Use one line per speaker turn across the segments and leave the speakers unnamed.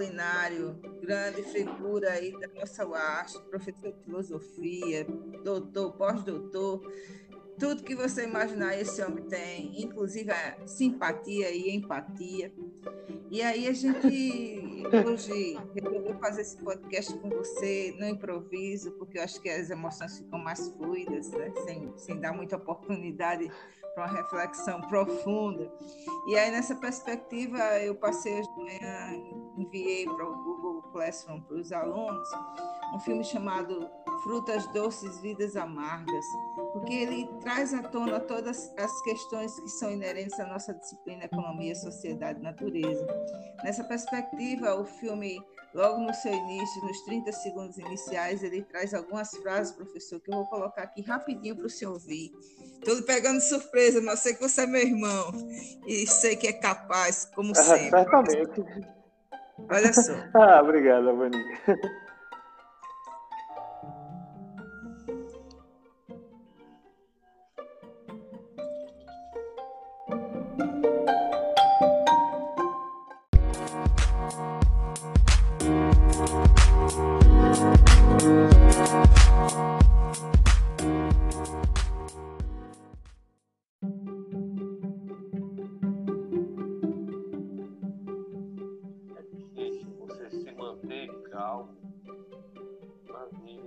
Apolinário, grande figura aí da nossa UAST, professor de filosofia, doutor, pós-doutor, tudo que você imaginar esse homem tem, inclusive a simpatia e empatia. E aí a gente hoje resolveu fazer esse podcast com você no improviso, porque eu acho que as emoções ficam mais fluidas, né? sem, sem dar muita oportunidade para uma reflexão profunda. E aí, nessa perspectiva, eu passei de manhã, enviei para o Google Classroom para os alunos um filme chamado Frutas Doces, Vidas Amargas, porque ele traz à tona todas as questões que são inerentes à nossa disciplina Economia, Sociedade e Natureza. Nessa perspectiva, o filme, logo no seu início, nos 30 segundos iniciais, ele traz algumas frases, professor, que eu vou colocar aqui rapidinho para o senhor ouvir. Tudo pegando surpresa, mas sei que você é meu irmão e sei que é capaz, como sempre.
Ah, certamente.
Olha só.
ah, obrigada, Boninha.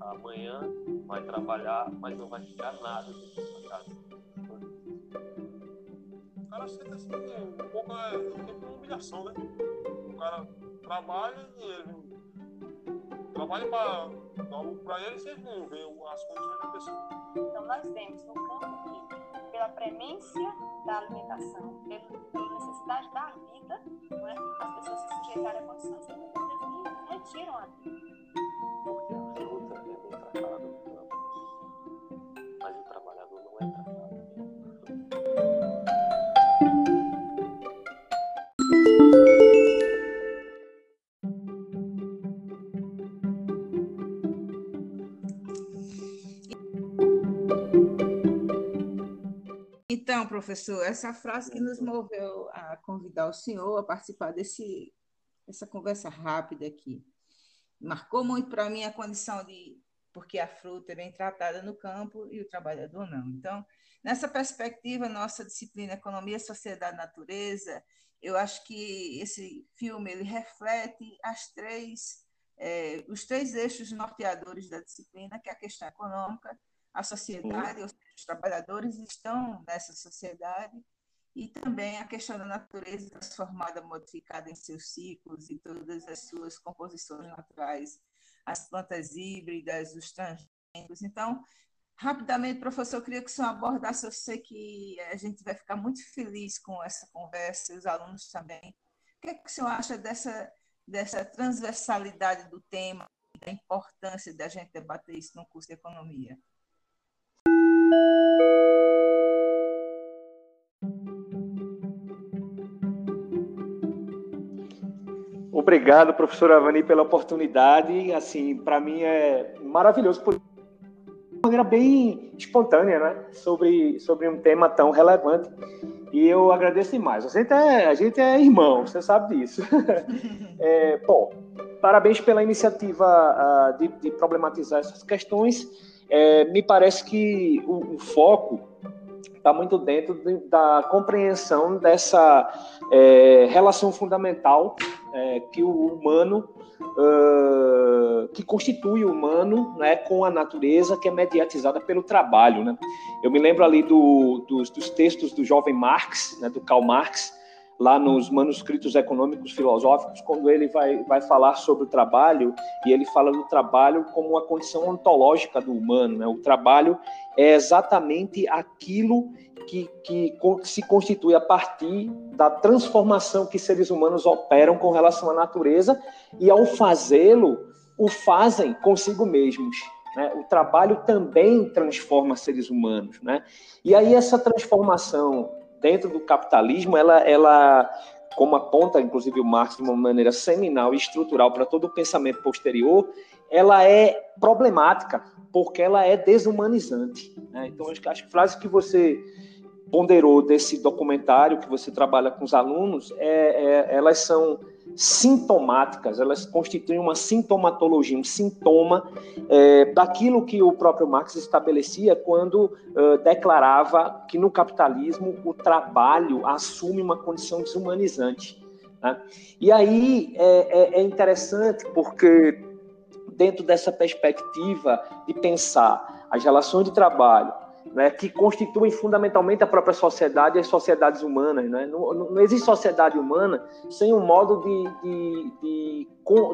amanhã, vai trabalhar, mas não vai ficar nada dentro da sua casa.
O cara sente assim, um pouco é um de humilhação, né? O cara trabalha e ele trabalha para para ele vocês não vê as condições da pessoa.
Então nós vemos no campo que pela premência da alimentação, pela necessidade da vida, né, as pessoas se sujeitarem a condições que muitas vezes retiram a vida.
Professor, essa frase que nos moveu a convidar o senhor a participar desse, dessa conversa rápida aqui. Marcou muito para mim a condição de porque a fruta é bem tratada no campo e o trabalhador não. Então, nessa perspectiva, nossa disciplina Economia, Sociedade Natureza, eu acho que esse filme ele reflete as três, é, os três eixos norteadores da disciplina, que é a questão econômica, a sociedade, ou seja, os trabalhadores estão nessa sociedade, e também a questão da natureza transformada, modificada em seus ciclos e todas as suas composições naturais, as plantas híbridas, os transgênicos. Então, rapidamente, professor, eu queria que o senhor abordasse, eu sei que a gente vai ficar muito feliz com essa conversa, os alunos também. O que, é que o senhor acha dessa, dessa transversalidade do tema, da importância da gente debater isso no curso de economia?
Obrigado, professor Avani, pela oportunidade. Assim, para mim é maravilhoso por de maneira bem espontânea, né? Sobre, sobre um tema tão relevante. E eu agradeço demais. A gente é, a gente é irmão, você sabe disso. é, bom, parabéns pela iniciativa uh, de, de, problematizar essas questões. É, me parece que o, o foco está muito dentro de, da compreensão dessa é, relação fundamental é, que o humano, uh, que constitui o humano né, com a natureza, que é mediatizada pelo trabalho. Né? Eu me lembro ali do, dos, dos textos do jovem Marx, né, do Karl Marx, lá nos manuscritos econômicos filosóficos, quando ele vai, vai falar sobre o trabalho, e ele fala do trabalho como uma condição ontológica do humano. Né? O trabalho é exatamente aquilo que, que se constitui a partir da transformação que seres humanos operam com relação à natureza, e ao fazê-lo, o fazem consigo mesmos. Né? O trabalho também transforma seres humanos. Né? E aí, essa transformação dentro do capitalismo, ela, ela como aponta inclusive o Marx de uma maneira seminal e estrutural para todo o pensamento posterior, ela é problemática porque ela é desumanizante. Né? Então acho que as frases que você ponderou desse documentário que você trabalha com os alunos, é, é, elas são sintomáticas, elas constituem uma sintomatologia, um sintoma é, daquilo que o próprio Marx estabelecia quando declarava que no capitalismo o trabalho assume uma condição desumanizante. Né? E aí é, é, é interessante porque dentro dessa perspectiva de pensar as relações de trabalho, né, que constituem fundamentalmente a própria sociedade e as sociedades humanas. Né? Não, não, existe sociedade humana sem um modo de, de, de,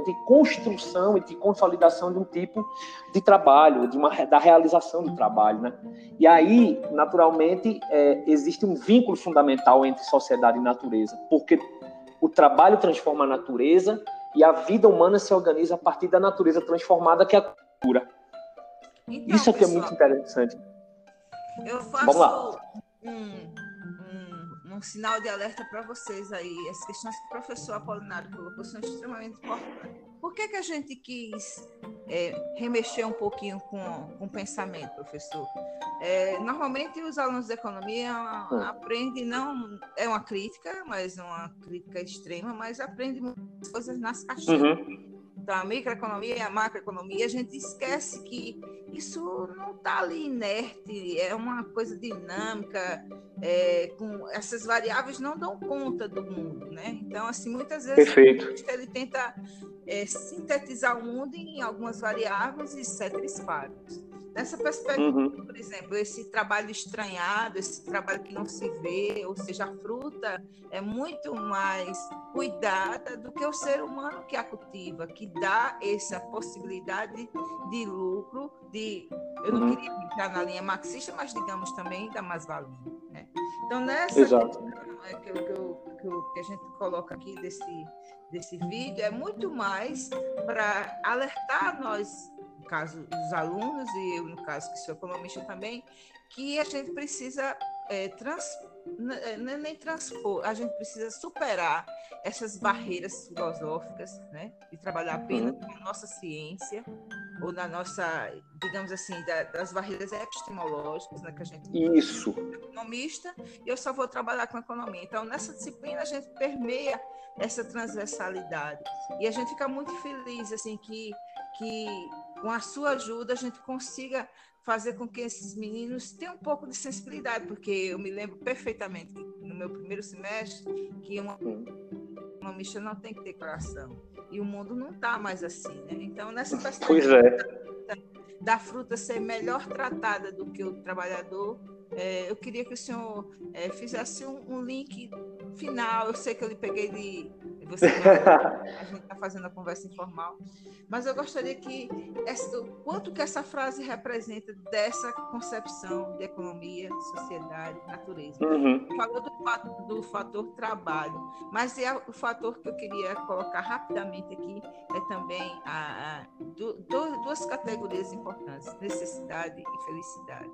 de, construção e de consolidação de um tipo de trabalho, de uma, da realização do trabalho. Né? E aí, naturalmente, é, existe um vínculo fundamental entre sociedade e natureza, porque o trabalho transforma a natureza e a vida humana se organiza a partir da natureza transformada, que é a cultura. Então, Isso aqui é muito interessante.
Eu faço um, um, um, sinal de alerta para vocês aí. As questões que o professor Apolinário colocou são extremamente importantes. Por que, que a gente quis é, remexer um pouquinho com, com o pensamento, professor? É, normalmente os alunos de economia aprendem, não é uma crítica, mas uma crítica extrema, mas aprendem muitas coisas nas caixinhas. Uhum da microeconomia e a macroeconomia, a gente esquece que isso não está ali inerte, é uma coisa dinâmica, é, com essas variáveis não dão conta do mundo, né? Então, assim, muitas vezes
Perfeito.
ele tenta é, sintetizar o mundo em algumas variáveis e cetris paribus. Nessa perspectiva, uhum. por exemplo, esse trabalho estranhado, esse trabalho que não se vê, ou seja, a fruta é muito mais cuidada do que o ser humano que a cultiva, que dá essa possibilidade de lucro, de eu não uhum. queria entrar na linha marxista, mas digamos também da mais-valia. Né? Então, nessa questão é, que, que, que, que a gente coloca aqui desse, desse vídeo, é muito mais para alertar nós caso dos alunos e eu, no caso que sou economista também, que a gente precisa é, trans, é, nem transpor, a gente precisa superar essas barreiras filosóficas, né, de trabalhar apenas uhum. na nossa ciência ou na nossa, digamos assim, da, das barreiras epistemológicas, né, que a gente
isso
é economista e eu só vou trabalhar com economia. Então nessa disciplina a gente permeia essa transversalidade e a gente fica muito feliz assim que que com a sua ajuda, a gente consiga fazer com que esses meninos tenham um pouco de sensibilidade, porque eu me lembro perfeitamente no meu primeiro semestre que uma economista não tem que ter coração. E o mundo não está mais assim, né? Então, nessa
perspectiva
é. da fruta ser melhor tratada do que o trabalhador, é, eu queria que o senhor é, fizesse um, um link final. Eu sei que eu lhe peguei de você a gente está fazendo a conversa informal, mas eu gostaria que essa, quanto que essa frase representa dessa concepção de economia, sociedade, natureza.
Uhum.
Falou do, fator, do fator trabalho, mas é o fator que eu queria colocar rapidamente aqui é também a, a do, duas categorias importantes: necessidade e felicidade.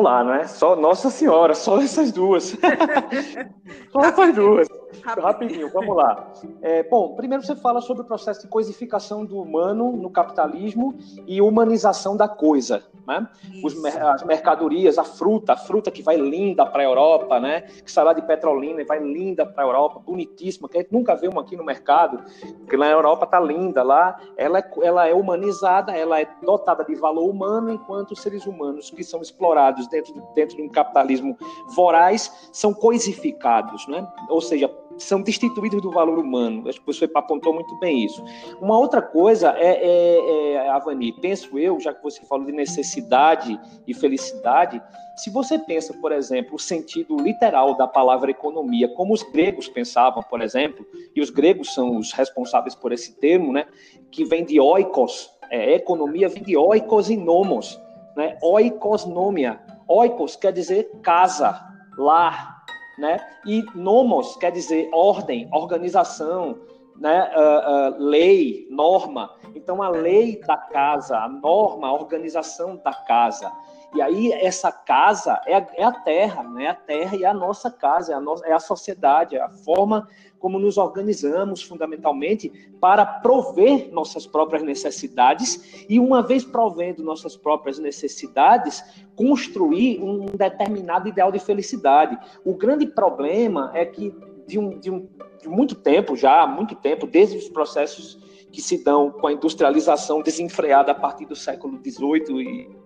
Vamos lá, né? Só Nossa Senhora, só essas duas. só essas duas. Rapidinho, Rapidinho vamos lá. É, bom, primeiro você fala sobre o processo de coisificação do humano no capitalismo e humanização da coisa. Né? Os, as mercadorias, a fruta, a fruta que vai linda para a Europa, né? que sai lá de Petrolina e vai linda para a Europa, bonitíssima, que a gente nunca vê uma aqui no mercado, porque na Europa tá linda lá, ela é, ela é humanizada, ela é dotada de valor humano, enquanto os seres humanos que são explorados dentro, dentro de um capitalismo voraz são coisificados, né? ou seja, são destituídos do valor humano. Acho que professor apontou muito bem isso. Uma outra coisa é, é, é, Avani, penso eu, já que você falou de necessidade e felicidade, se você pensa, por exemplo, o sentido literal da palavra economia, como os gregos pensavam, por exemplo, e os gregos são os responsáveis por esse termo, né, que vem de oikos, é, economia vem de oikos e nomos, né, oikosnomia. Oikos quer dizer casa, lar, né? E nomos quer dizer ordem, organização, né? Uh, uh, lei, norma. Então, a lei da casa, a norma, a organização da casa. E aí essa casa é a, é a terra, né? A terra e a nossa casa, é a, no, é a sociedade, é a forma como nos organizamos fundamentalmente para prover nossas próprias necessidades e, uma vez provendo nossas próprias necessidades, construir um determinado ideal de felicidade. O grande problema é que, de, um, de, um, de muito tempo, já muito tempo, desde os processos que se dão com a industrialização desenfreada a partir do século XVIII e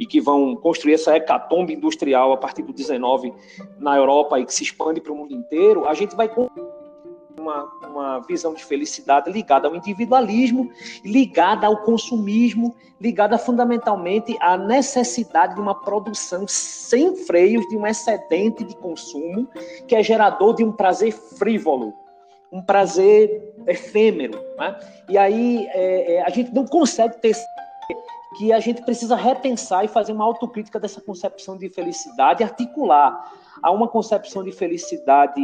e que vão construir essa hecatombe industrial a partir do 19 na Europa e que se expande para o mundo inteiro, a gente vai uma, uma visão de felicidade ligada ao individualismo, ligada ao consumismo, ligada fundamentalmente à necessidade de uma produção sem freios, de um excedente de consumo, que é gerador de um prazer frívolo, um prazer efêmero. Né? E aí é, é, a gente não consegue ter que a gente precisa repensar e fazer uma autocrítica dessa concepção de felicidade, articular a uma concepção de felicidade,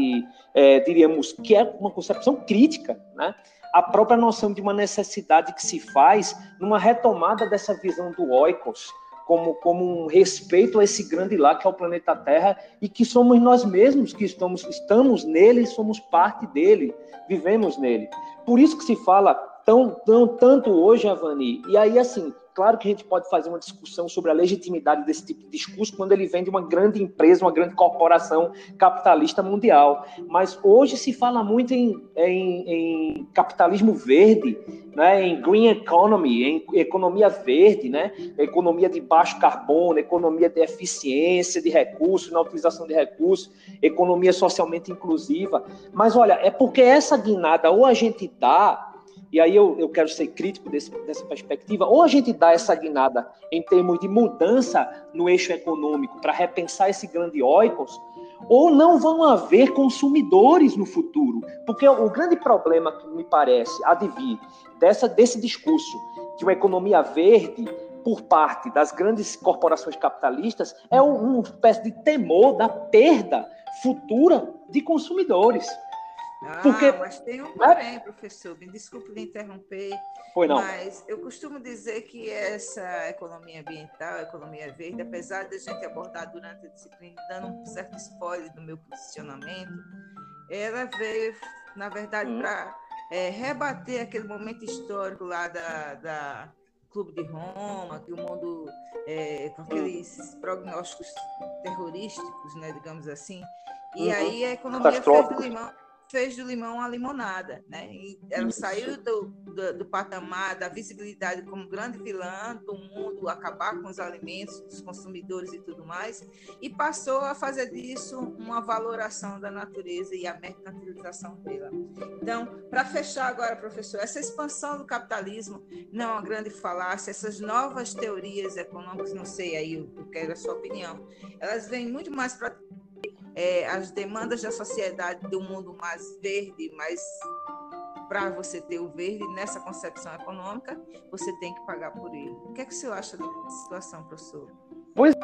é, diríamos, que é uma concepção crítica, né? a própria noção de uma necessidade que se faz numa retomada dessa visão do oikos, como, como um respeito a esse grande lá que é o planeta Terra e que somos nós mesmos que estamos, estamos nele, somos parte dele, vivemos nele. Por isso que se fala tão, tão tanto hoje, Avani, e aí assim, Claro que a gente pode fazer uma discussão sobre a legitimidade desse tipo de discurso quando ele vem de uma grande empresa, uma grande corporação capitalista mundial. Mas hoje se fala muito em, em, em capitalismo verde, né, em green economy, em economia verde, né, economia de baixo carbono, economia de eficiência de recursos, na utilização de recursos, economia socialmente inclusiva. Mas olha, é porque essa guinada ou a gente dá e aí eu, eu quero ser crítico desse, dessa perspectiva, ou a gente dá essa guinada em termos de mudança no eixo econômico para repensar esse grande oikos, ou não vão haver consumidores no futuro. Porque o grande problema que me parece advir dessa, desse discurso de uma economia verde por parte das grandes corporações capitalistas é uma espécie de temor da perda futura de consumidores.
Ah, Porque, mas tem um porém, professor, me desculpe lhe interromper,
Foi não.
mas eu costumo dizer que essa economia ambiental, economia verde, apesar de a gente abordar durante a disciplina, dando um certo spoiler do meu posicionamento, ela veio, na verdade, hum. para é, rebater aquele momento histórico lá da, da Clube de Roma, que o mundo, é, com aqueles prognósticos terrorísticos, né, digamos assim, e uhum. aí a economia fez limão fez do limão a limonada, né? E ela Isso. saiu do, do, do, patamar da visibilidade como grande vilã do mundo, acabar com os alimentos dos consumidores e tudo mais, e passou a fazer disso uma valoração da natureza e a mercantilização dela. Então, para fechar agora, professor, essa expansão do capitalismo não é uma grande falácia, essas novas teorias econômicas, não sei aí, eu quero a sua opinião, elas vêm muito mais para é, as demandas da sociedade de um mundo mais verde, mais para você ter o verde nessa concepção econômica, você tem que pagar por ele. O que é que o senhor acha dessa situação, professor?
Pois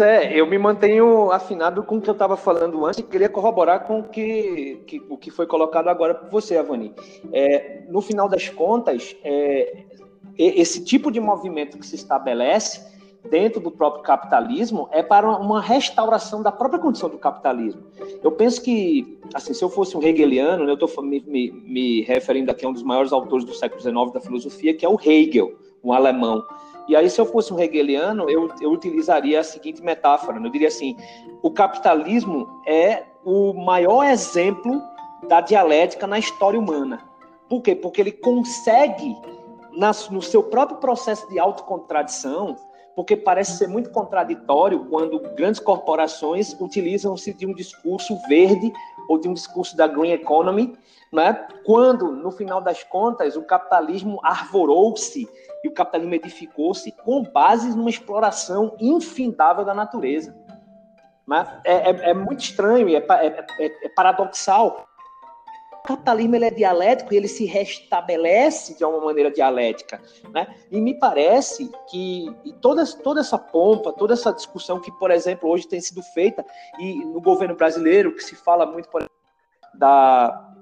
é, eu me mantenho afinado com o que eu estava falando antes e queria corroborar com o que, que, o que foi colocado agora por você, Avani. É, no final das contas, é, esse tipo de movimento que se estabelece dentro do próprio capitalismo é para uma restauração da própria condição do capitalismo. Eu penso que, assim, se eu fosse um hegeliano, né, eu estou me, me, me referindo aqui a um dos maiores autores do século XIX da filosofia, que é o Hegel, um alemão. E aí, se eu fosse um hegeliano, eu, eu utilizaria a seguinte metáfora: né? eu diria assim, o capitalismo é o maior exemplo da dialética na história humana. Por quê? Porque ele consegue, no seu próprio processo de autocontradição, porque parece ser muito contraditório quando grandes corporações utilizam-se de um discurso verde ou de um discurso da green economy, né? quando, no final das contas, o capitalismo arvorou-se e o capitalismo edificou-se com base numa exploração infindável da natureza. Né? É, é, é muito estranho é, é, é, é paradoxal. Capitalismo ele é dialético e ele se restabelece de uma maneira dialética. Né? E me parece que toda, toda essa pompa, toda essa discussão que, por exemplo, hoje tem sido feita e no governo brasileiro, que se fala muito, por da,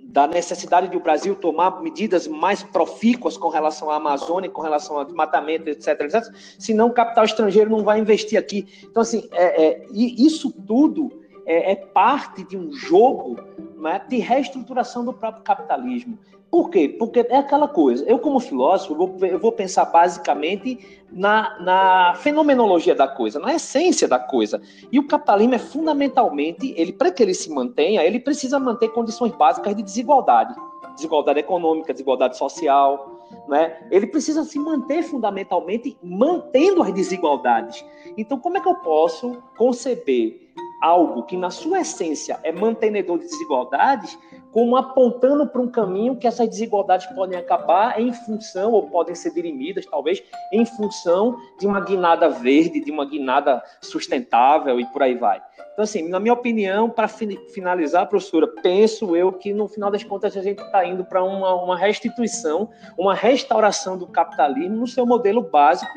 da necessidade de o Brasil tomar medidas mais profícuas com relação à Amazônia, com relação ao desmatamento, etc, etc, senão o capital estrangeiro não vai investir aqui. Então, assim, é, é, isso tudo é, é, parte de um jogo né, de reestruturação do próprio capitalismo. Por quê? Porque é aquela coisa. Eu, como filósofo, vou, eu vou pensar basicamente na, na, fenomenologia da coisa, na essência da coisa. E o capitalismo é fundamentalmente, ele para que ele se mantenha, ele precisa manter condições básicas de desigualdade. Desigualdade econômica, desigualdade social, né? Ele precisa se manter fundamentalmente mantendo as desigualdades. Então, como é que eu posso conceber algo que, na sua essência, é mantenedor de desigualdades, como apontando para um caminho que essas desigualdades podem acabar em função, ou podem ser dirimidas, talvez, em função de uma guinada verde, de uma guinada sustentável e por aí vai. Então, assim, na minha opinião, para finalizar, professora, penso eu que no final das contas a gente está indo para uma, uma restituição, uma restauração do capitalismo no seu modelo básico,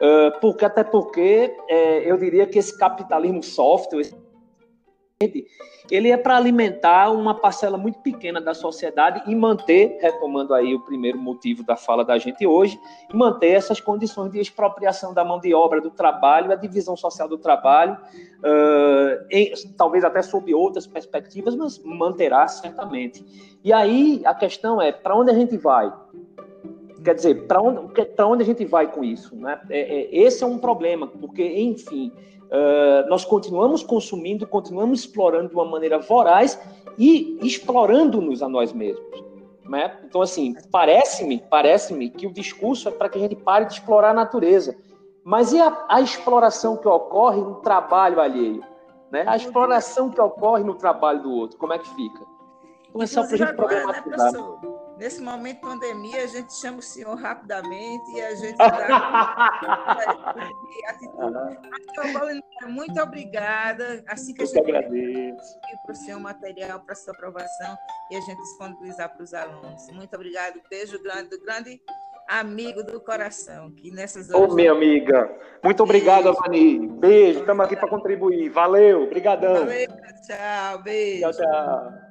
uh, porque até porque uh, eu diria que esse capitalismo software, ele é para alimentar uma parcela muito pequena da sociedade e manter, retomando aí o primeiro motivo da fala da gente hoje, manter essas condições de expropriação da mão de obra, do trabalho, a divisão social do trabalho, uh, em, talvez até sob outras perspectivas, mas manterá certamente. E aí a questão é, para onde a gente vai? Quer dizer, para onde, onde a gente vai com isso? Né? É, é, esse é um problema, porque, enfim, Uh, nós continuamos consumindo, continuamos explorando de uma maneira voraz e explorando-nos a nós mesmos. Né? Então, assim, parece-me parece-me que o discurso é para que a gente pare de explorar a natureza. Mas e a, a exploração que ocorre no trabalho alheio? Né? A exploração que ocorre no trabalho do outro, como é que fica?
Então, é só para a gente né, problematizar. Né, Nesse momento de pandemia, a gente chama o senhor rapidamente e a gente dá atitude. muito obrigada. Assim que a gente
agradeço
para o senhor material para sua aprovação e a gente disponibilizar para os alunos. Muito obrigado. Beijo grande do grande amigo do coração, que nessas
horas. Ô, minha amiga. Muito obrigado, Avani. Beijo, estamos aqui para contribuir. Valeu, obrigadão.
Valeu, tchau, beijo.
Tchau, tchau.